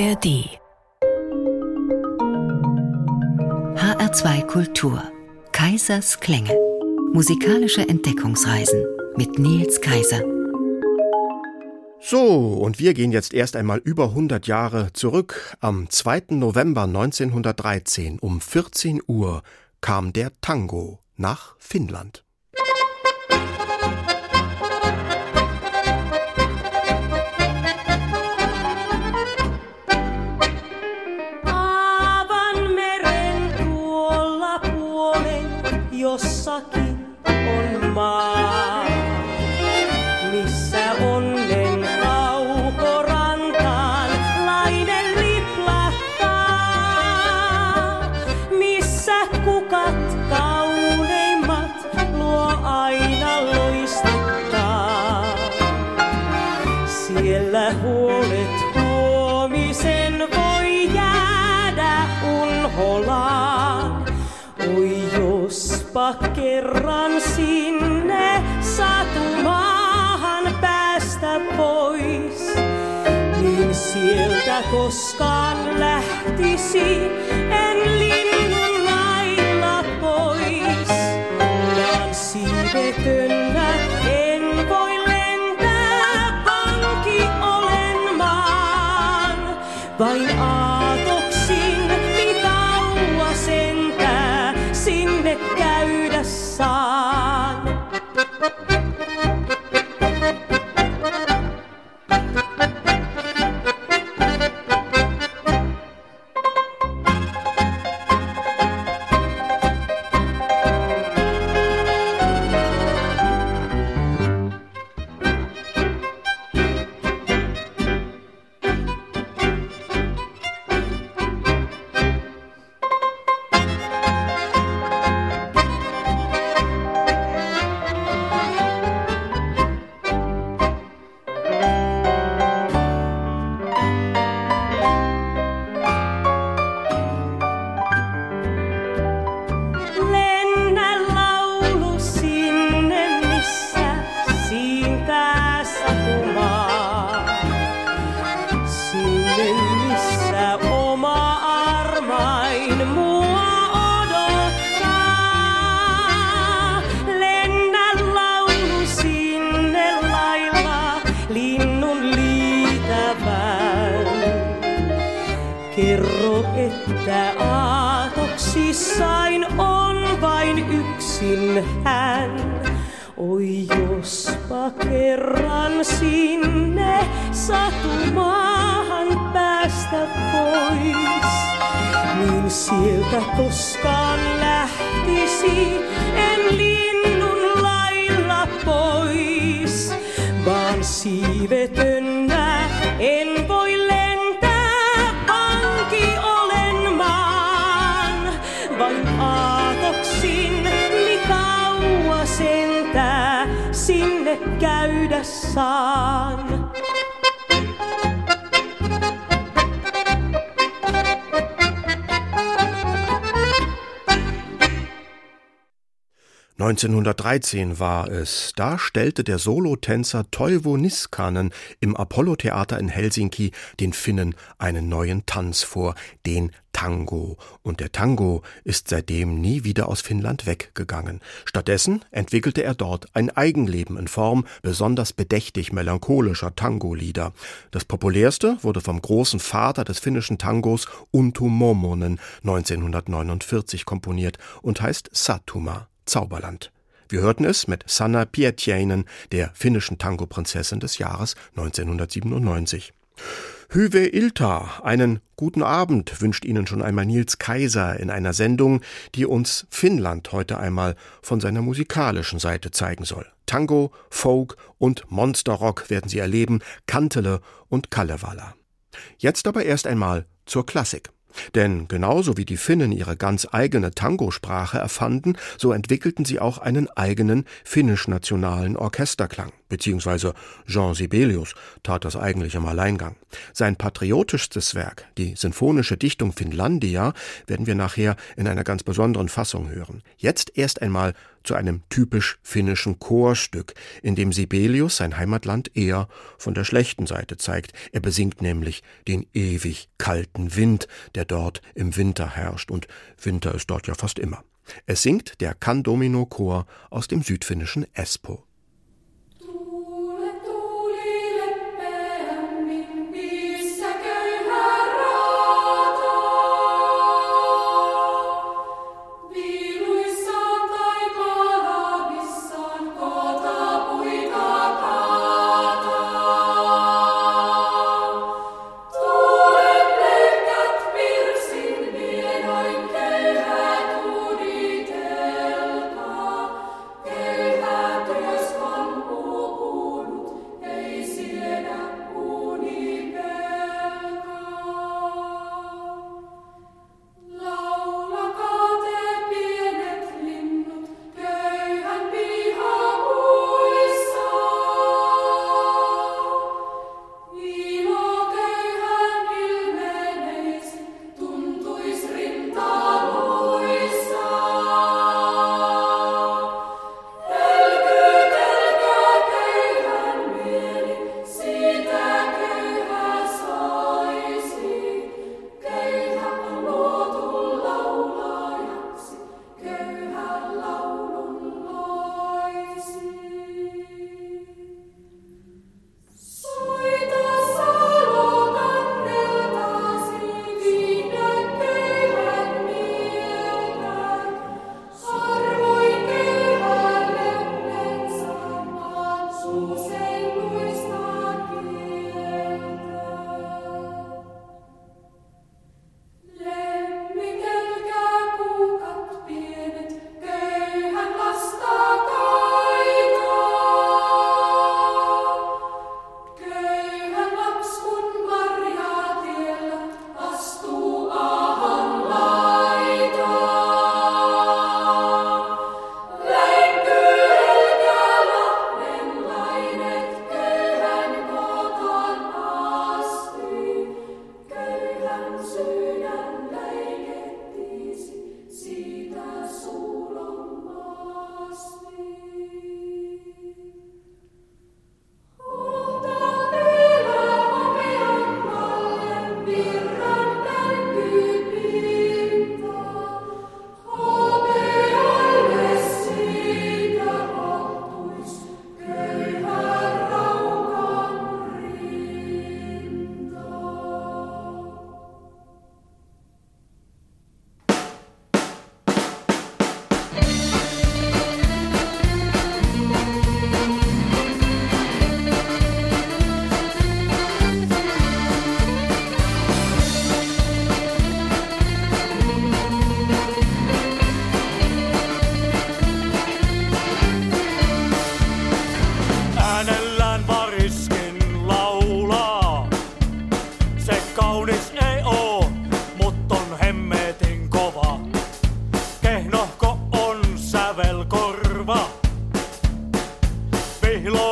ARD HR2 Kultur Kaisers Klänge Musikalische Entdeckungsreisen mit Nils Kaiser so, und wir gehen jetzt erst einmal über 100 Jahre zurück. Am 2. November 1913 um 14 Uhr kam der Tango nach Finnland. Koskaan lähtisi Vain aatoksin, niin kaua sentää sinne käydä saan. ...1913 war es. Da stellte der Solotänzer Toivo Niskanen im Apollo-Theater in Helsinki den Finnen einen neuen Tanz vor, den Tango. Und der Tango ist seitdem nie wieder aus Finnland weggegangen. Stattdessen entwickelte er dort ein Eigenleben in Form besonders bedächtig melancholischer Tango-Lieder. Das populärste wurde vom großen Vater des finnischen Tangos Untu Momonen 1949 komponiert und heißt Satuma, Zauberland. Wir hörten es mit Sanna Pietiäinen, der finnischen Tango-Prinzessin des Jahres 1997. Hyve Ilta, einen guten Abend wünscht Ihnen schon einmal Nils Kaiser in einer Sendung, die uns Finnland heute einmal von seiner musikalischen Seite zeigen soll. Tango, Folk und Monsterrock werden Sie erleben, Kantele und Kalevala. Jetzt aber erst einmal zur Klassik. Denn genauso wie die Finnen ihre ganz eigene Tango-Sprache erfanden, so entwickelten sie auch einen eigenen finnisch-nationalen Orchesterklang. Beziehungsweise Jean Sibelius tat das eigentlich im Alleingang. Sein patriotischstes Werk, die sinfonische Dichtung Finlandia, werden wir nachher in einer ganz besonderen Fassung hören. Jetzt erst einmal zu einem typisch finnischen Chorstück, in dem Sibelius sein Heimatland eher von der schlechten Seite zeigt. Er besingt nämlich den ewig kalten Wind, der dort im Winter herrscht, und Winter ist dort ja fast immer. Es singt der Candomino Chor aus dem südfinnischen Espoo. Beyler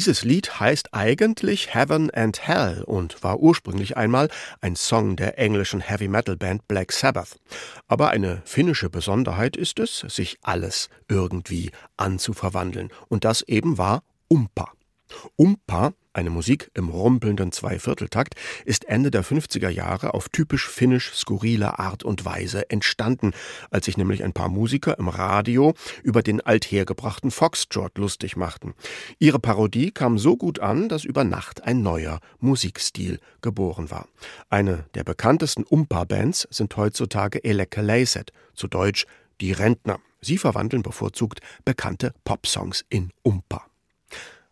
dieses Lied heißt eigentlich Heaven and Hell und war ursprünglich einmal ein Song der englischen Heavy Metal Band Black Sabbath. Aber eine finnische Besonderheit ist es, sich alles irgendwie anzuverwandeln. Und das eben war Umpa. Umpa eine Musik im rumpelnden Zweivierteltakt ist Ende der 50er Jahre auf typisch finnisch skurrile Art und Weise entstanden, als sich nämlich ein paar Musiker im Radio über den althergebrachten Foxtrot lustig machten. Ihre Parodie kam so gut an, dass über Nacht ein neuer Musikstil geboren war. Eine der bekanntesten Umpa-Bands sind heutzutage Eleke Leiset, zu Deutsch die Rentner. Sie verwandeln bevorzugt bekannte Popsongs in Umpa.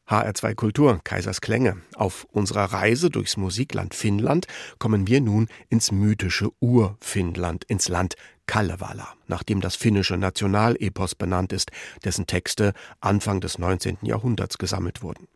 HR2 Kultur, Kaisers Klänge. Auf unserer Reise durchs Musikland Finnland kommen wir nun ins mythische Urfinnland, ins Land Kalevala, nach dem das finnische Nationalepos benannt ist, dessen Texte Anfang des 19. Jahrhunderts gesammelt wurden.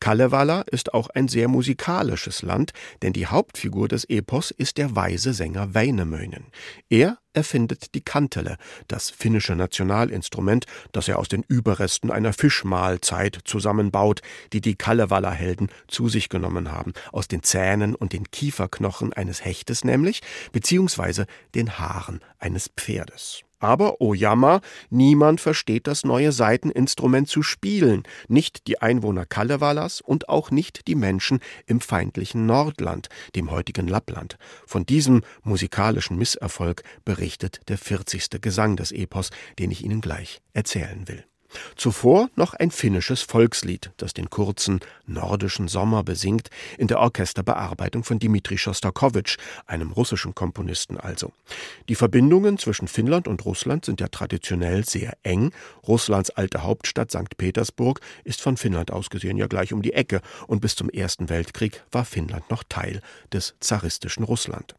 Kalevala ist auch ein sehr musikalisches Land, denn die Hauptfigur des Epos ist der weise Sänger Väinämöinen. Er erfindet die Kantele, das finnische Nationalinstrument, das er aus den Überresten einer Fischmahlzeit zusammenbaut, die die Kalevala-Helden zu sich genommen haben, aus den Zähnen und den Kieferknochen eines Hechtes nämlich, beziehungsweise den Haaren eines Pferdes. Aber, oh Jammer, niemand versteht das neue Saiteninstrument zu spielen, nicht die Einwohner Kalevalas und auch nicht die Menschen im feindlichen Nordland, dem heutigen Lappland. Von diesem musikalischen Misserfolg berichtet der 40. Gesang des Epos, den ich Ihnen gleich erzählen will. Zuvor noch ein finnisches Volkslied, das den kurzen nordischen Sommer besingt, in der Orchesterbearbeitung von Dmitri Schostakowitsch, einem russischen Komponisten also. Die Verbindungen zwischen Finnland und Russland sind ja traditionell sehr eng. Russlands alte Hauptstadt St. Petersburg ist von Finnland aus gesehen ja gleich um die Ecke und bis zum Ersten Weltkrieg war Finnland noch Teil des zaristischen Russland.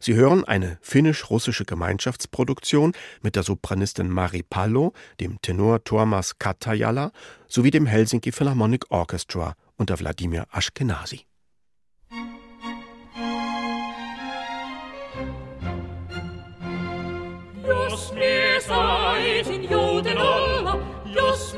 Sie hören eine finnisch-russische Gemeinschaftsproduktion mit der Sopranistin Mari Pallo, dem Tenor Thomas Katajala sowie dem Helsinki Philharmonic Orchestra unter Wladimir Ashkenazi. Jos mie saisin jouten olla, jos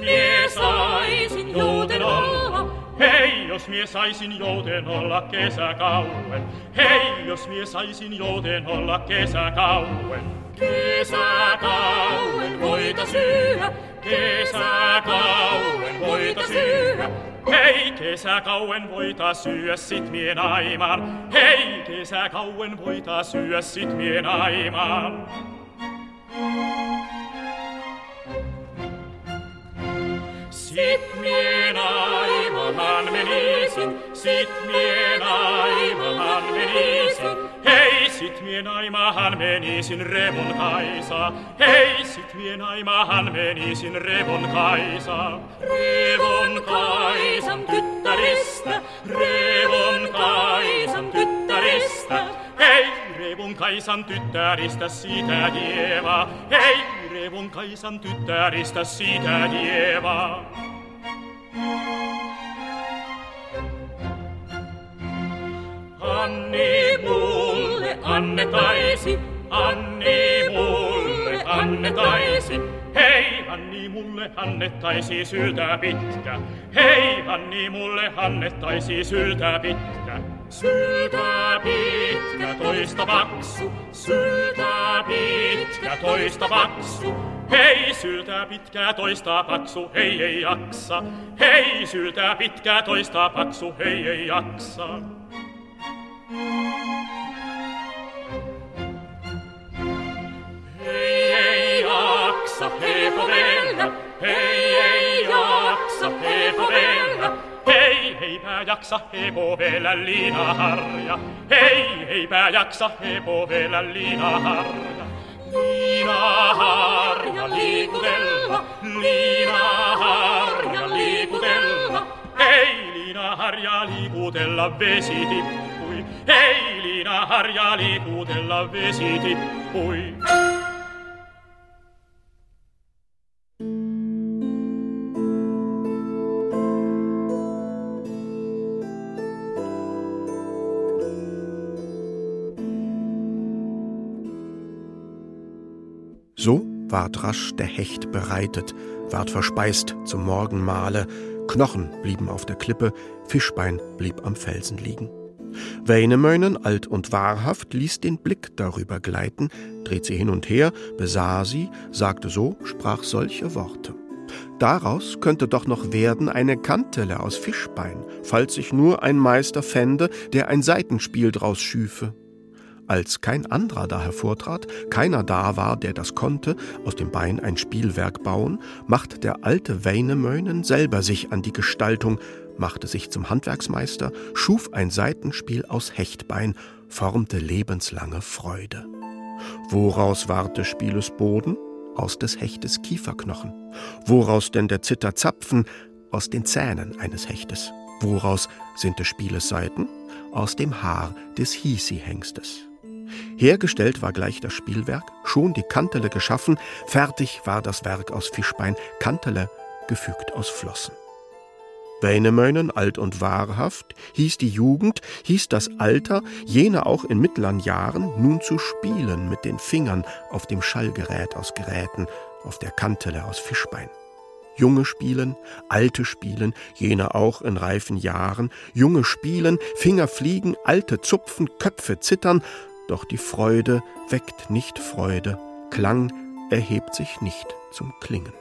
Hei, jos mie saisin jouten olla kesäkauen. Hei, jos mie saisin jouten olla kesäkauen. Kesäkauen voita syödä, kesäkauen voita syödä. Hei, kesäkauen voita syö sit mie naimaan. Hei, kesäkauen voita syö sit mie naimaan. Sit mie naimahan menisin, sit mie naimahan menisin. Hei, sit mie naimahan menisin Revon Kaisa. Hei, sit mie naimahan menisin Revon Kaisa. Revon Kaisan tyttäristä, Revon Kaisan tyttäristä. Hei, Revon Kaisan tyttäristä sitä dieva, hei, Revon Kaisan tyttäristä sitä dieva. Anni mulle annetaisi, Anni mulle annetaisi, Hei, Anni mulle annettaisi syltä pitkä. Hei, Anni mulle annettaisi syltä pitkä. Syltä pitkä, toista paksu. Syltä pitkä, toista paksu. Hei, syltä pitkä, toista paksu, hei ei jaksa. Hei, syltä pitkä, toista paksu, hei ei jaksa. Hei ei jaksa hepovella, hei ei jaksa hepovella. Hei, heipä jaksa hepovella liinaharja. Hei, heipä jaksa hepovella liinaharja. Liinaharja liikutella, liinaharja liikutella. Hei, liinaharja liikutella vesi tippui. Hei, liinaharja liikutella vesi tippui. So ward rasch der Hecht bereitet, ward verspeist zum Morgenmahle, Knochen blieben auf der Klippe, Fischbein blieb am Felsen liegen. Weinemöinen, alt und wahrhaft, ließ den Blick darüber gleiten, dreht sie hin und her, besah sie, sagte so, sprach solche Worte. Daraus könnte doch noch werden eine Kantele aus Fischbein, falls sich nur ein Meister fände, der ein Seitenspiel draus schüfe. Als kein anderer da hervortrat, keiner da war, der das konnte, aus dem Bein ein Spielwerk bauen, macht der alte Weinemöinen selber sich an die Gestaltung, machte sich zum Handwerksmeister, schuf ein Seitenspiel aus Hechtbein, formte lebenslange Freude. Woraus ward des Spieles Boden? Aus des Hechtes Kieferknochen. Woraus denn der Zitterzapfen? Aus den Zähnen eines Hechtes. Woraus sind des Spieles Seiten? Aus dem Haar des Hisi-Hengstes. Hergestellt war gleich das Spielwerk, schon die Kantele geschaffen, fertig war das Werk aus Fischbein, Kantele gefügt aus Flossen. Weinemöinen, alt und wahrhaft, hieß die Jugend, hieß das Alter, jene auch in mittleren Jahren, nun zu spielen mit den Fingern auf dem Schallgerät aus Geräten, auf der Kantele aus Fischbein. Junge spielen, alte spielen, jene auch in reifen Jahren, junge spielen, Finger fliegen, alte zupfen, Köpfe zittern, doch die Freude weckt nicht Freude, Klang erhebt sich nicht zum Klingen.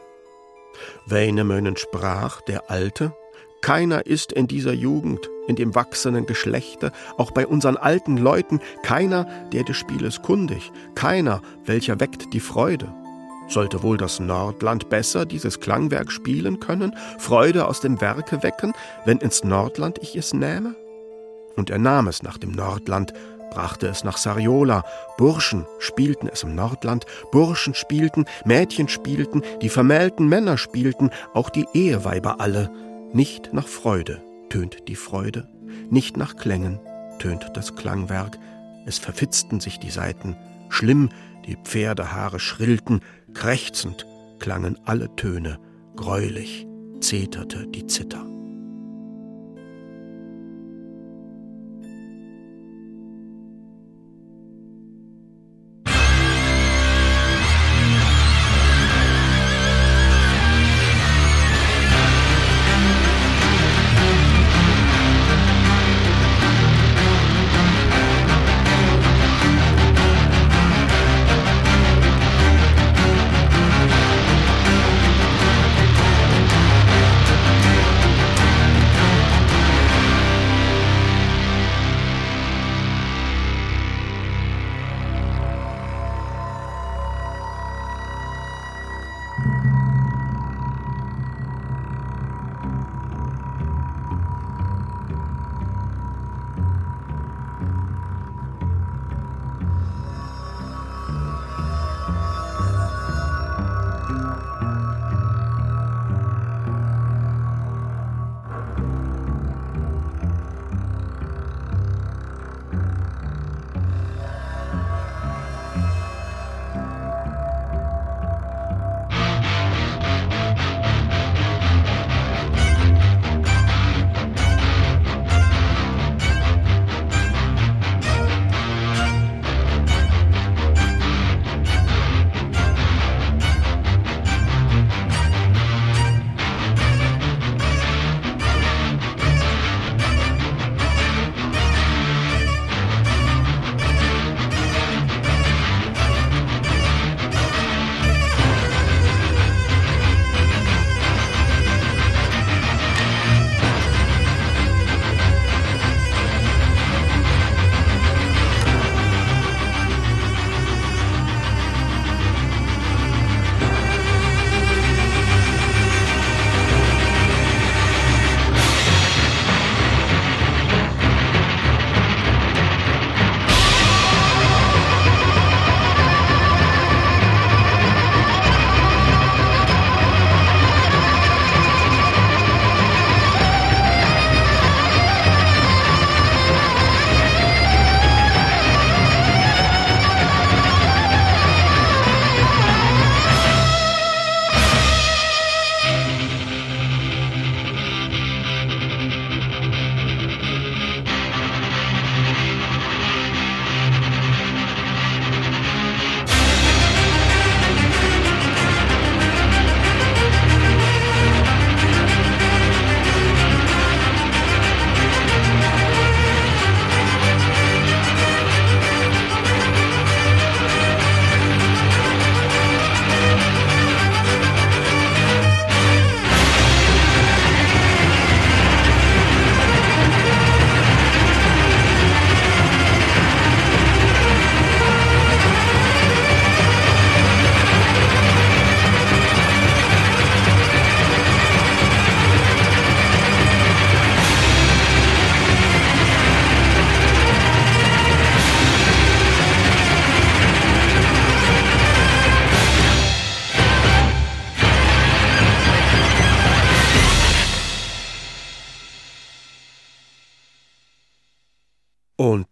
Weinemönen sprach der Alte, keiner ist in dieser Jugend, in dem wachsenden Geschlechte, auch bei unseren alten Leuten, keiner, der des Spieles kundig, keiner, welcher weckt die Freude. Sollte wohl das Nordland besser dieses Klangwerk spielen können, Freude aus dem Werke wecken, wenn ins Nordland ich es nähme? Und er nahm es nach dem Nordland, brachte es nach Sariola. Burschen spielten es im Nordland, Burschen spielten, Mädchen spielten, die vermählten Männer spielten, auch die Eheweiber alle. Nicht nach Freude tönt die Freude, nicht nach Klängen tönt das Klangwerk. Es verfitzten sich die Saiten, schlimm die Pferdehaare schrillten, krächzend klangen alle Töne, greulich zeterte die Zither.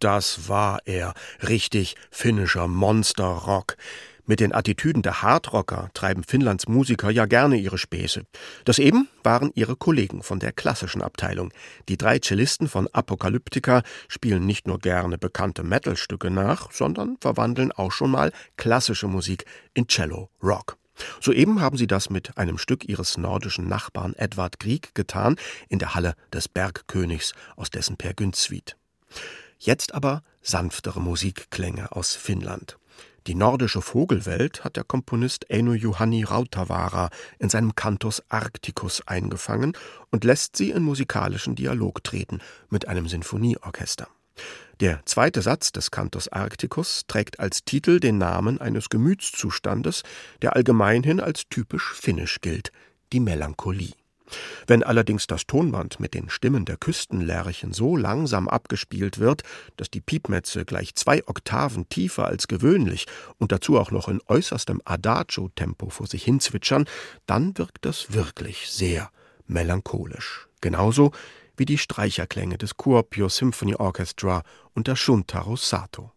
Das war er, richtig finnischer Monsterrock. Mit den Attitüden der Hardrocker treiben Finnlands Musiker ja gerne ihre Späße. Das eben waren ihre Kollegen von der klassischen Abteilung. Die drei Cellisten von Apokalyptika spielen nicht nur gerne bekannte Metalstücke nach, sondern verwandeln auch schon mal klassische Musik in Cello Rock. Soeben haben sie das mit einem Stück ihres nordischen Nachbarn Edward Grieg getan, in der Halle des Bergkönigs aus dessen Per Gynt Jetzt aber sanftere Musikklänge aus Finnland. Die nordische Vogelwelt hat der Komponist Eino Juhani Rautavaara in seinem Cantus Arcticus eingefangen und lässt sie in musikalischen Dialog treten mit einem Sinfonieorchester. Der zweite Satz des Cantus Arcticus trägt als Titel den Namen eines Gemütszustandes, der allgemeinhin als typisch finnisch gilt, die Melancholie. Wenn allerdings das Tonband mit den Stimmen der Küstenlerchen so langsam abgespielt wird, dass die Piepmetze gleich zwei Oktaven tiefer als gewöhnlich und dazu auch noch in äußerstem Adagio-Tempo vor sich hin zwitschern, dann wirkt das wirklich sehr melancholisch. Genauso wie die Streicherklänge des Kuopio Symphony Orchestra unter Shuntaro Sato.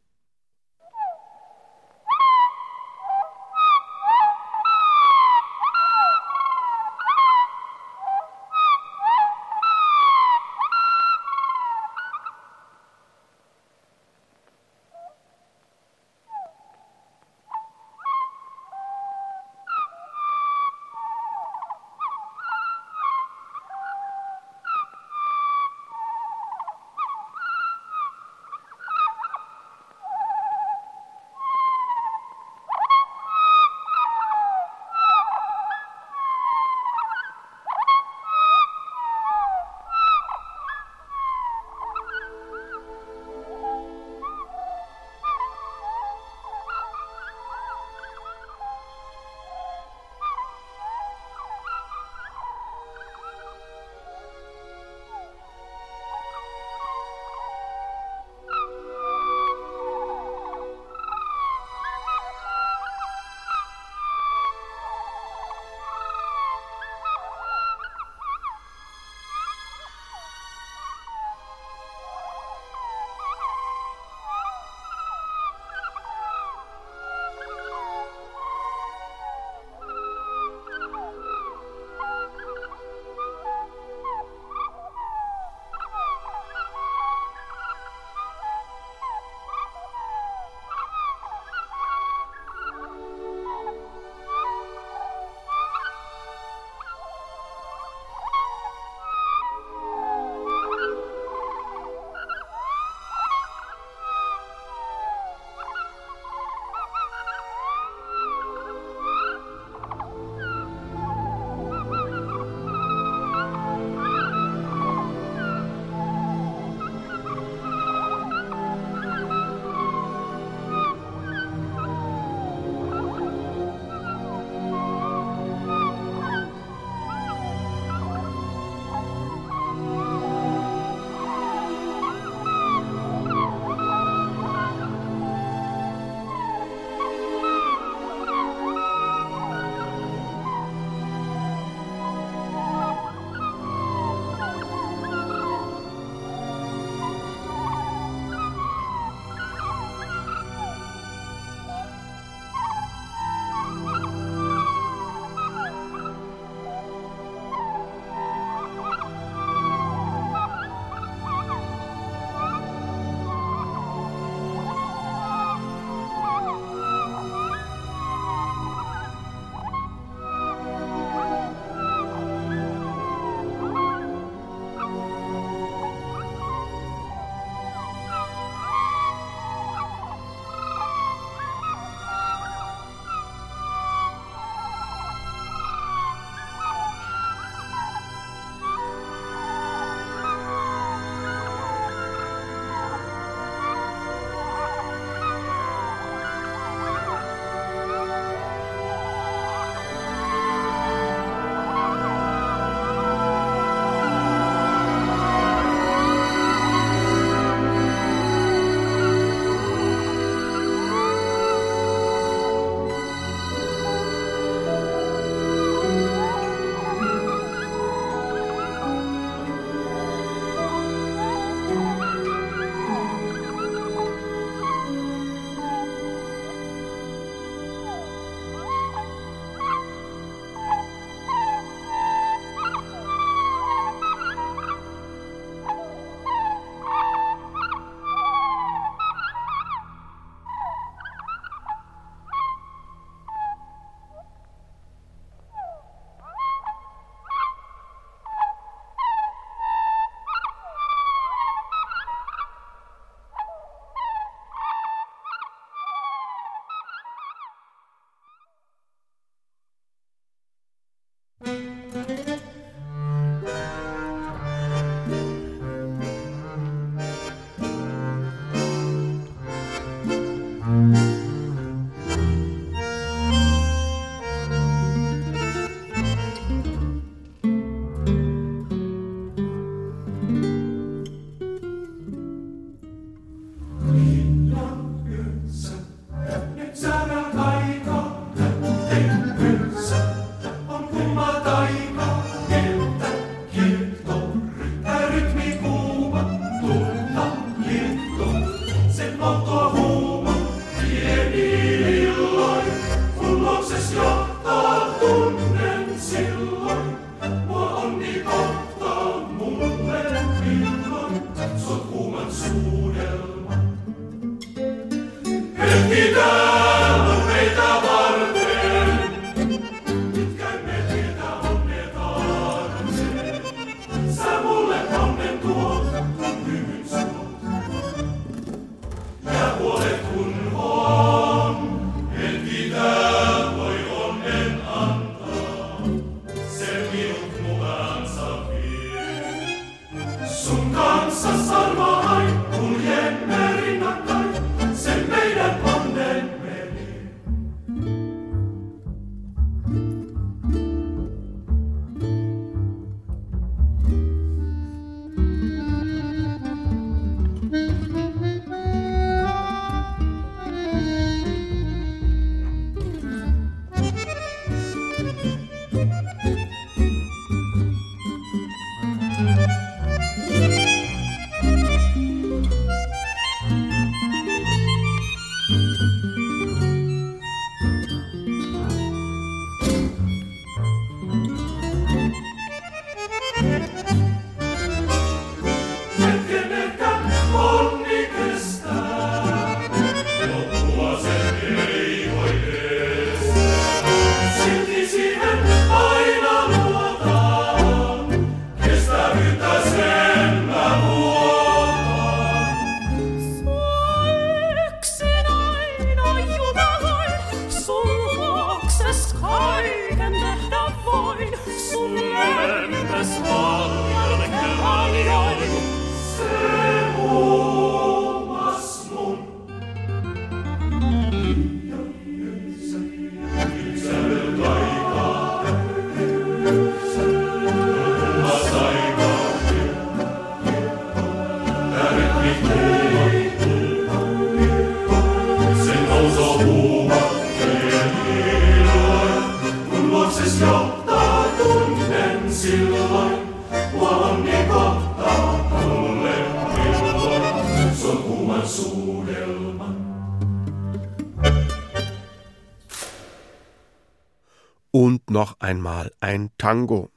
Noch einmal ein Tango.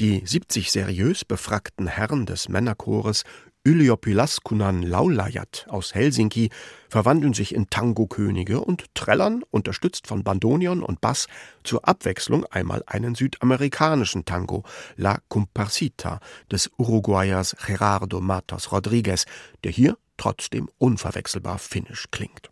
Die 70 seriös befragten Herren des Männerchores Ylioppilaskunan Laulajat aus Helsinki verwandeln sich in Tango-Könige und trällern, unterstützt von Bandonion und Bass, zur Abwechslung einmal einen südamerikanischen Tango, La Comparsita, des Uruguayers Gerardo Matos Rodriguez, der hier trotzdem unverwechselbar finnisch klingt.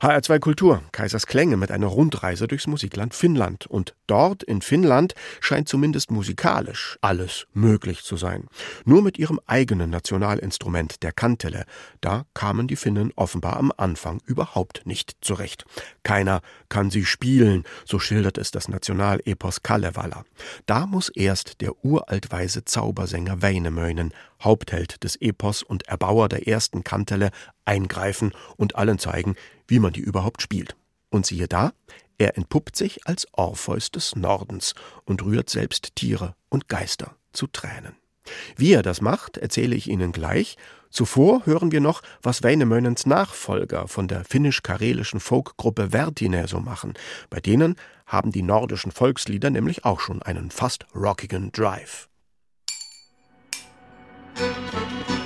HR2 Kultur, Kaisers Klänge mit einer Rundreise durchs Musikland Finnland. Und dort in Finnland scheint zumindest musikalisch alles möglich zu sein. Nur mit ihrem eigenen Nationalinstrument, der Kantele, da kamen die Finnen offenbar am Anfang überhaupt nicht zurecht. Keiner kann sie spielen, so schildert es das Nationalepos Kalevala. Da muss erst der uraltweise Zaubersänger Väinämöinen, Hauptheld des Epos und Erbauer der ersten Kantele, eingreifen und allen zeigen, wie man die überhaupt spielt. Und siehe da, er entpuppt sich als Orpheus des Nordens und rührt selbst Tiere und Geister zu Tränen. Wie er das macht, erzähle ich Ihnen gleich. Zuvor hören wir noch, was Väinämöinens Nachfolger von der finnisch-karelischen Folkgruppe Vertine so machen. Bei denen haben die nordischen Volkslieder nämlich auch schon einen fast rockigen Drive. Musik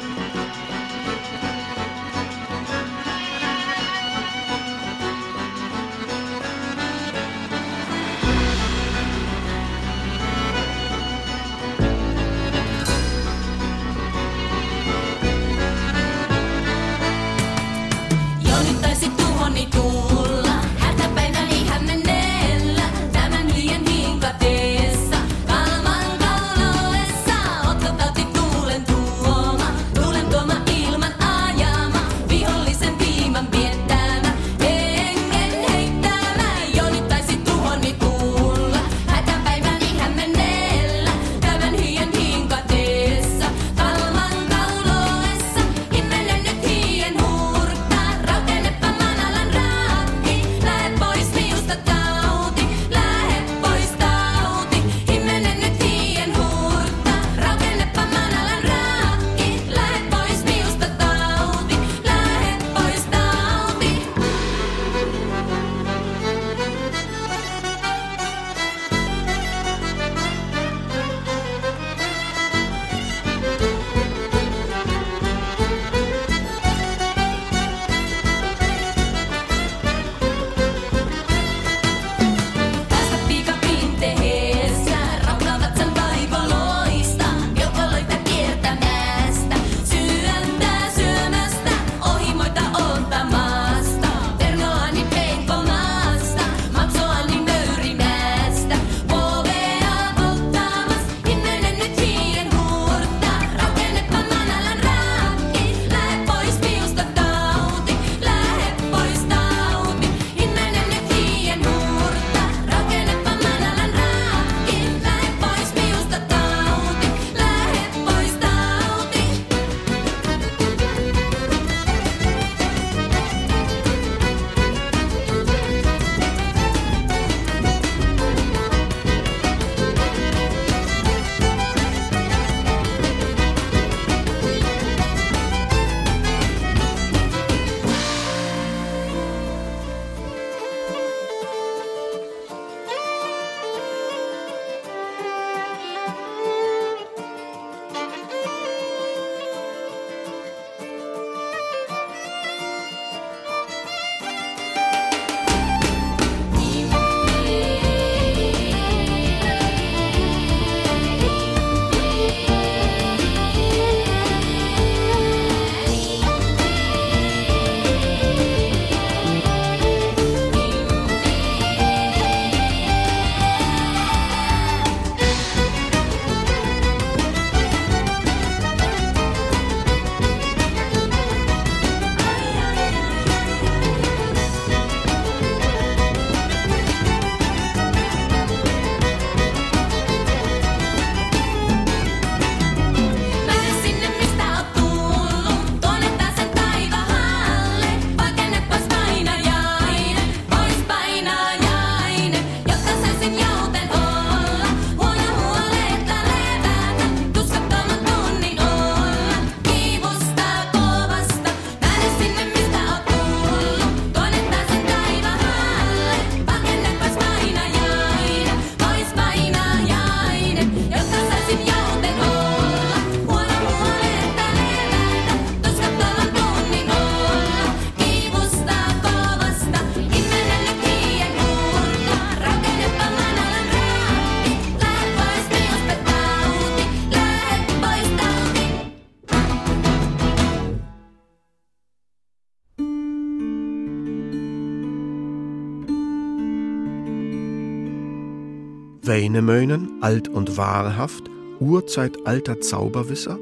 Weinemöinen, alt und wahrhaft, urzeitalter Zauberwisser,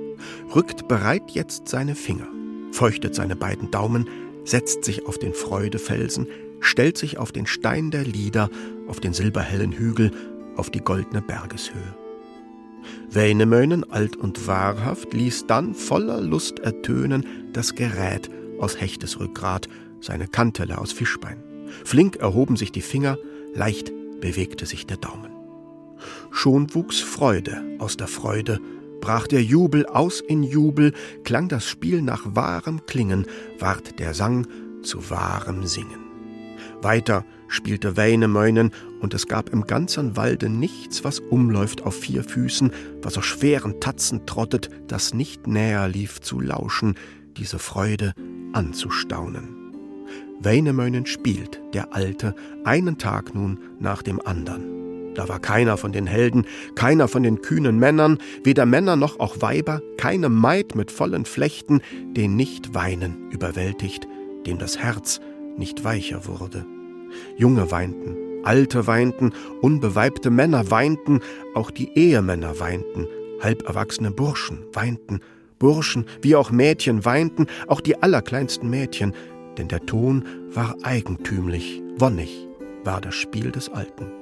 rückt bereit jetzt seine Finger, feuchtet seine beiden Daumen, setzt sich auf den Freudefelsen, stellt sich auf den Stein der Lieder, auf den silberhellen Hügel, auf die goldene Bergeshöhe. Weinemöinen, alt und wahrhaft, ließ dann voller Lust ertönen das Gerät aus Hechtes Rückgrat, seine Kantele aus Fischbein. Flink erhoben sich die Finger, leicht bewegte sich der Daumen. Schon wuchs Freude aus der Freude, brach der Jubel aus in Jubel, klang das Spiel nach wahrem Klingen, ward der Sang zu wahrem Singen. Weiter spielte Weinemöinen, und es gab im ganzen Walde nichts, was umläuft auf vier Füßen, was auf schweren Tatzen trottet, das nicht näher lief zu lauschen, diese Freude anzustaunen. Weinemöinen spielt, der Alte, einen Tag nun nach dem andern. Da war keiner von den Helden, keiner von den kühnen Männern, weder Männer noch auch Weiber, keine Maid mit vollen Flechten, den nicht Weinen überwältigt, dem das Herz nicht weicher wurde. Junge weinten, Alte weinten, unbeweibte Männer weinten, auch die Ehemänner weinten, halberwachsene Burschen weinten, Burschen wie auch Mädchen weinten, auch die allerkleinsten Mädchen, denn der Ton war eigentümlich, wonnig war das Spiel des Alten.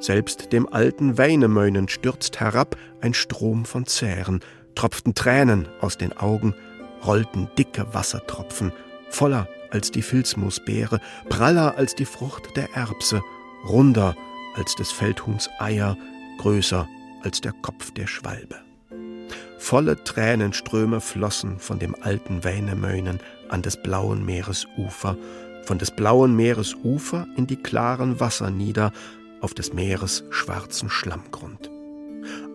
Selbst dem alten Weinemöinen stürzt herab ein Strom von Zähren, tropften Tränen aus den Augen, rollten dicke Wassertropfen, voller als die Filzmoosbeere, praller als die Frucht der Erbse, runder als des Feldhuhns Eier, größer als der Kopf der Schwalbe. Volle Tränenströme flossen von dem alten Weinemöinen an des blauen Meeres Ufer, von des blauen Meeres Ufer in die klaren Wasser nieder, auf des Meeres schwarzen Schlammgrund.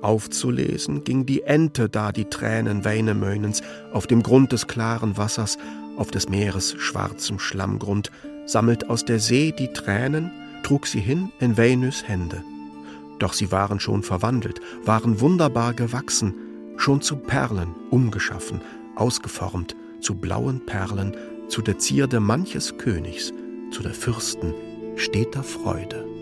Aufzulesen ging die Ente da die Tränen Weinemöinens auf dem Grund des klaren Wassers, auf des Meeres schwarzem Schlammgrund, sammelt aus der See die Tränen, trug sie hin in Venus Hände. Doch sie waren schon verwandelt, waren wunderbar gewachsen, schon zu Perlen umgeschaffen, ausgeformt, zu blauen Perlen, zu der Zierde manches Königs, zu der Fürsten steter Freude.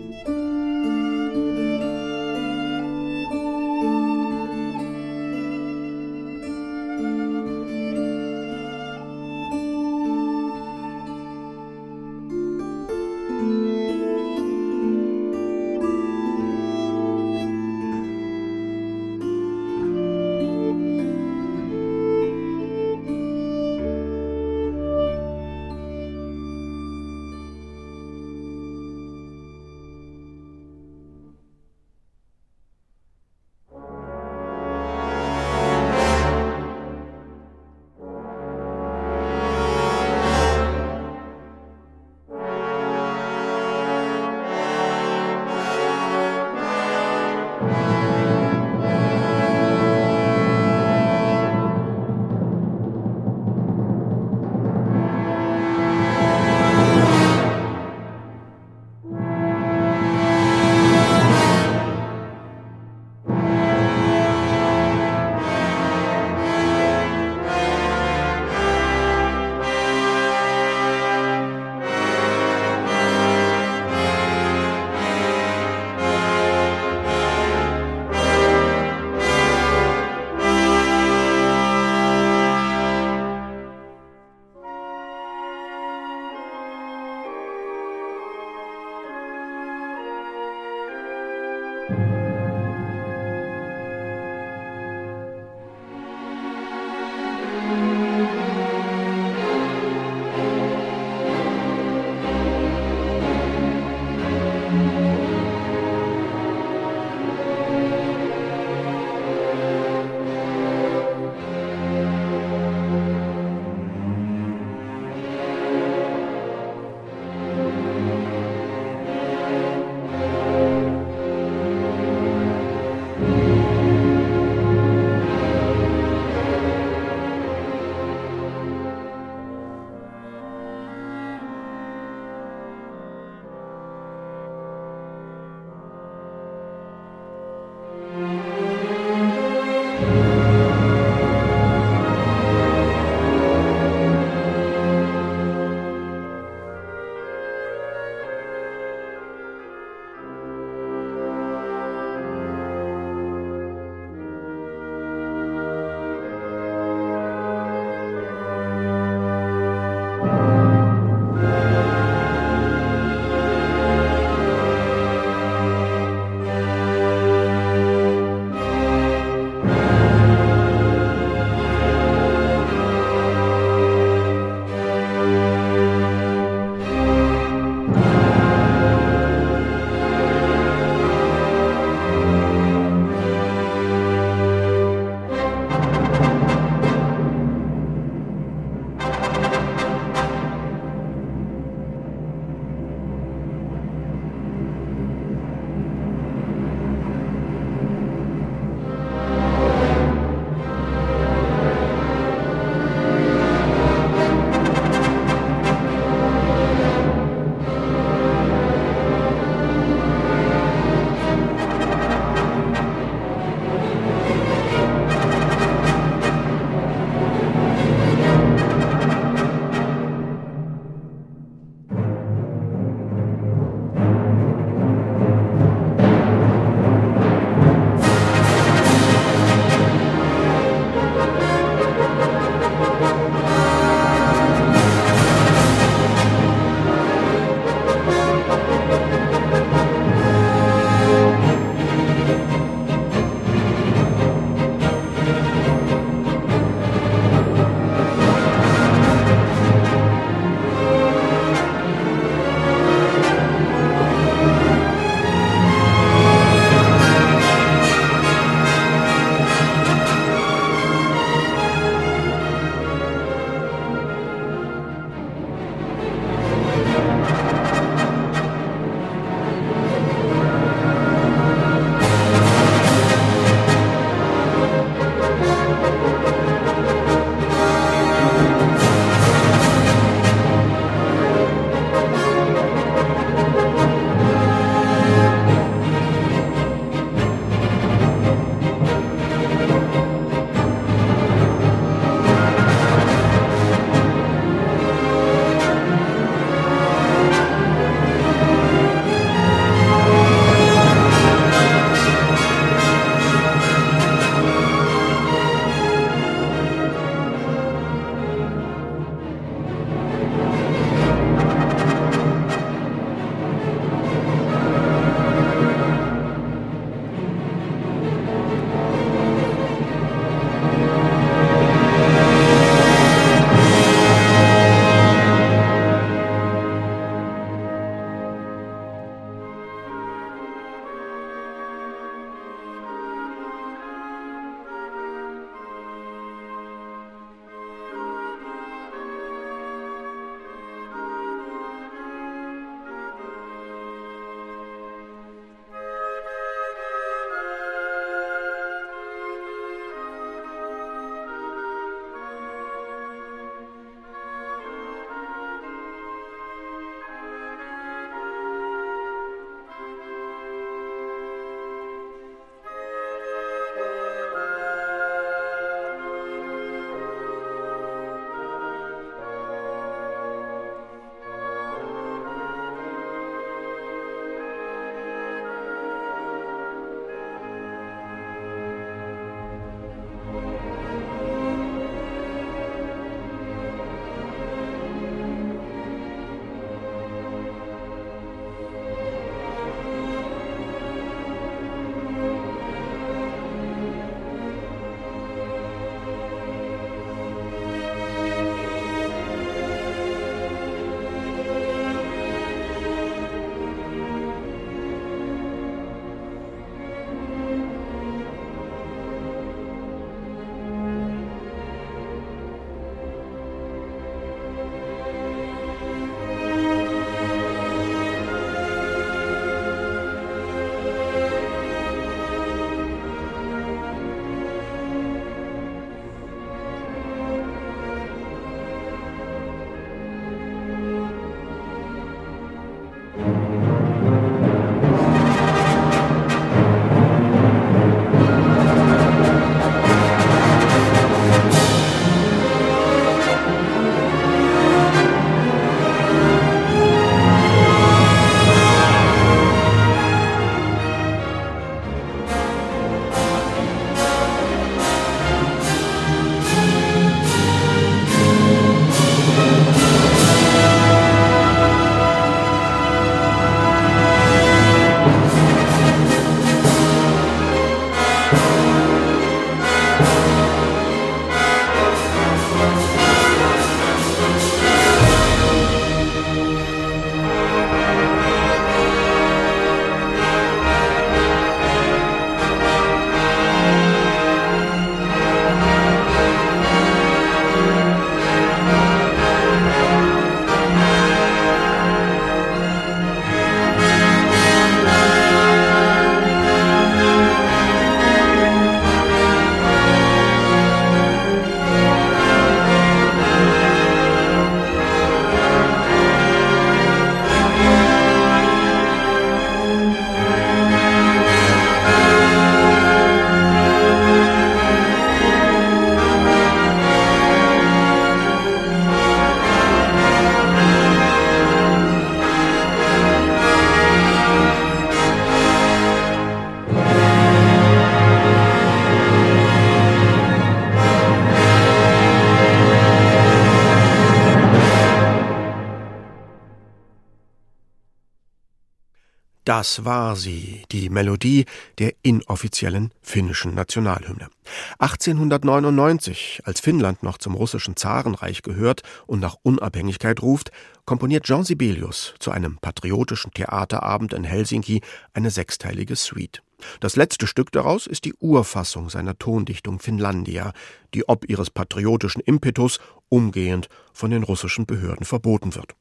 Das war sie, die Melodie der inoffiziellen finnischen Nationalhymne. 1899, als Finnland noch zum russischen Zarenreich gehört und nach Unabhängigkeit ruft, komponiert Jean Sibelius zu einem patriotischen Theaterabend in Helsinki eine sechsteilige Suite. Das letzte Stück daraus ist die Urfassung seiner Tondichtung Finlandia, die ob ihres patriotischen Impetus umgehend von den russischen Behörden verboten wird.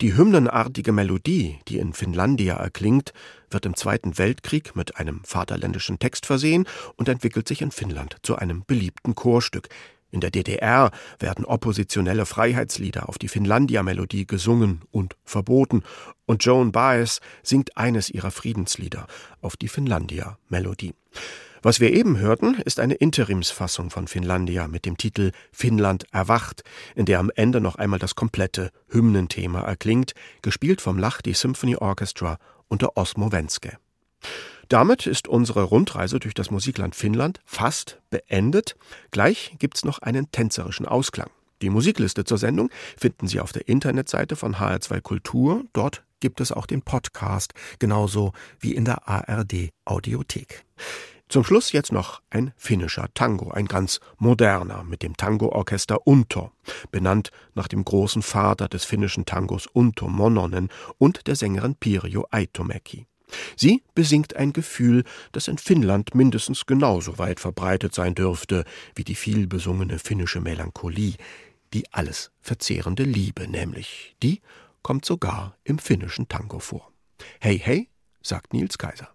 Die hymnenartige Melodie, die in Finnlandia erklingt, wird im Zweiten Weltkrieg mit einem vaterländischen Text versehen und entwickelt sich in Finnland zu einem beliebten Chorstück. In der DDR werden oppositionelle Freiheitslieder auf die Finnlandia-Melodie gesungen und verboten, und Joan Baez singt eines ihrer Friedenslieder auf die Finnlandia-Melodie. Was wir eben hörten, ist eine Interimsfassung von Finlandia mit dem Titel Finnland erwacht, in der am Ende noch einmal das komplette Hymnenthema erklingt, gespielt vom Lahti Symphony Orchestra unter Osmo Wenske. Damit ist unsere Rundreise durch das Musikland Finnland fast beendet. Gleich gibt's noch einen tänzerischen Ausklang. Die Musikliste zur Sendung finden Sie auf der Internetseite von HR2 Kultur. Dort gibt es auch den Podcast, genauso wie in der ARD Audiothek. Zum Schluss jetzt noch ein finnischer Tango, ein ganz moderner mit dem Tango-Orchester Unto, benannt nach dem großen Vater des finnischen Tangos Unto Mononen und der Sängerin Pirjo Aitomäki. Sie besingt ein Gefühl, das in Finnland mindestens genauso weit verbreitet sein dürfte wie die vielbesungene finnische Melancholie, die alles verzehrende Liebe nämlich. Die kommt sogar im finnischen Tango vor. Hey, hey, sagt Nils Kaiser.